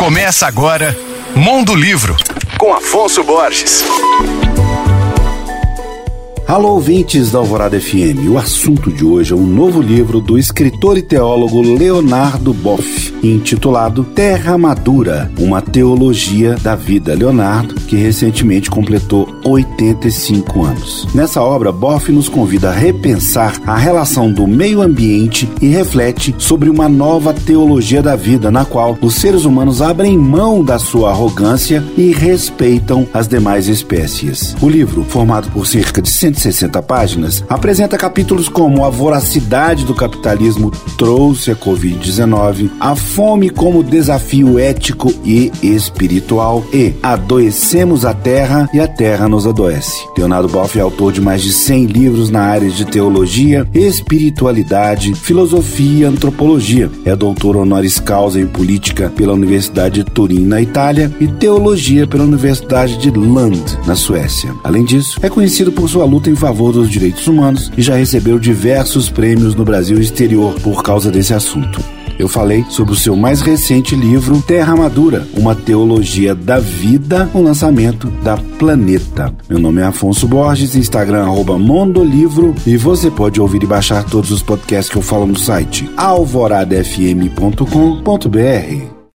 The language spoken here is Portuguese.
Começa agora Mundo Livro, com Afonso Borges. Alô, ouvintes da Alvorada FM. O assunto de hoje é um novo livro do escritor e teólogo Leonardo Boff, intitulado Terra Madura, uma teologia da vida. Leonardo, que recentemente completou 85 anos. Nessa obra, Boff nos convida a repensar a relação do meio ambiente e reflete sobre uma nova teologia da vida, na qual os seres humanos abrem mão da sua arrogância e respeitam as demais espécies. O livro, formado por cerca de 160 160 páginas, apresenta capítulos como a voracidade do capitalismo trouxe a Covid-19, a fome como desafio ético e espiritual e adoecemos a terra e a terra nos adoece. Leonardo Boff é autor de mais de 100 livros na área de teologia, espiritualidade, filosofia e antropologia. É doutor honoris causa em política pela Universidade de Turim, na Itália, e teologia pela Universidade de Lund, na Suécia. Além disso, é conhecido por sua luta em favor dos direitos humanos e já recebeu diversos prêmios no Brasil e exterior por causa desse assunto. Eu falei sobre o seu mais recente livro, Terra Madura, uma teologia da vida, o lançamento da Planeta. Meu nome é Afonso Borges, Instagram arroba Mondolivro e você pode ouvir e baixar todos os podcasts que eu falo no site alvoradafm.com.br.